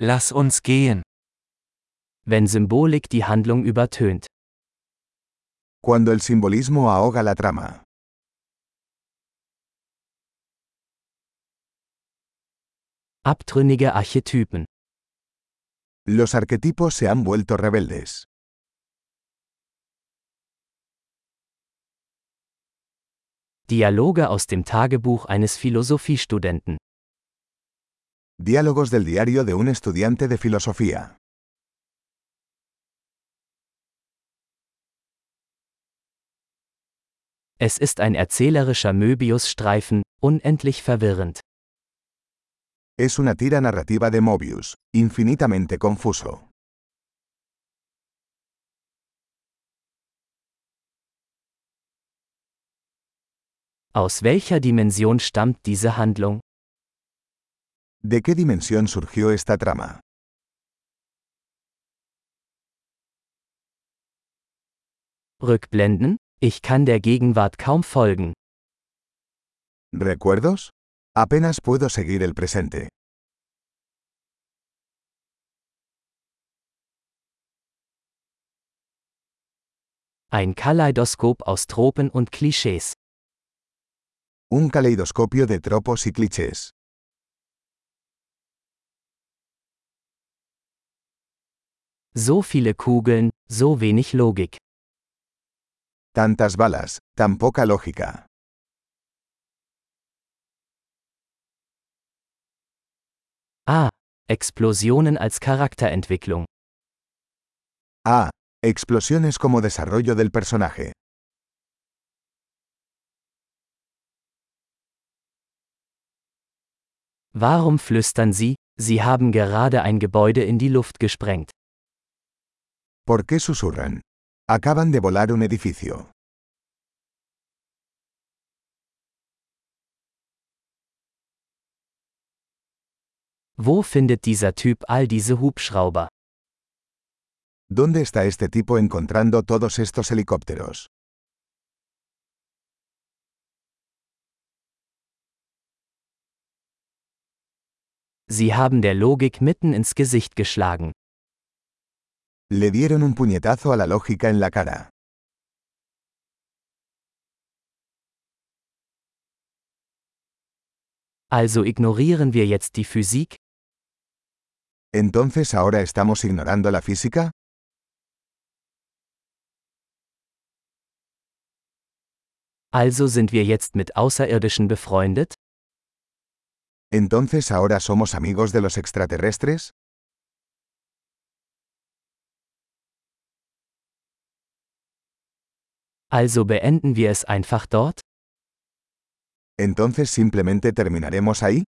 Lass uns gehen. Wenn Symbolik die Handlung übertönt. Cuando el simbolismo ahoga la trama. Abtrünnige Archetypen. Los arquetipos se han vuelto rebeldes. Dialoge aus dem Tagebuch eines Philosophiestudenten. Diálogos del diario de un estudiante de filosofía. Es ist ein erzählerischer Möbiusstreifen, unendlich verwirrend. Es una tira narrativa de Mobius, infinitamente confuso. Aus welcher Dimension stammt diese Handlung? ¿De qué dimensión surgió esta trama? Rückblenden? Ich kann der Gegenwart kaum folgen. ¿Recuerdos? Apenas puedo seguir el presente. Ein Kaleidoskop aus Tropen und Klischees. Un caleidoscopio de tropos y clichés. So viele Kugeln, so wenig Logik. Tantas balas, tan poca lógica. Ah, Explosionen als Charakterentwicklung. Ah, explosiones como desarrollo del personaje. Warum flüstern Sie, Sie haben gerade ein Gebäude in die Luft gesprengt? ¿Por qué susurran? Acaban de volar un edificio. Wo findet dieser Typ all diese Hubschrauber? ¿Dónde está este tipo encontrando todos estos helicópteros? Sie haben der Logik mitten ins Gesicht geschlagen. Le dieron un puñetazo a la lógica en la cara. Also ignorieren wir jetzt die Physik? ¿Entonces ahora estamos ignorando la física? Also sind wir jetzt mit Außerirdischen befreundet? ¿Entonces ahora somos amigos de los extraterrestres? Also beenden wir es einfach dort? ¿Entonces simplemente terminaremos ahí?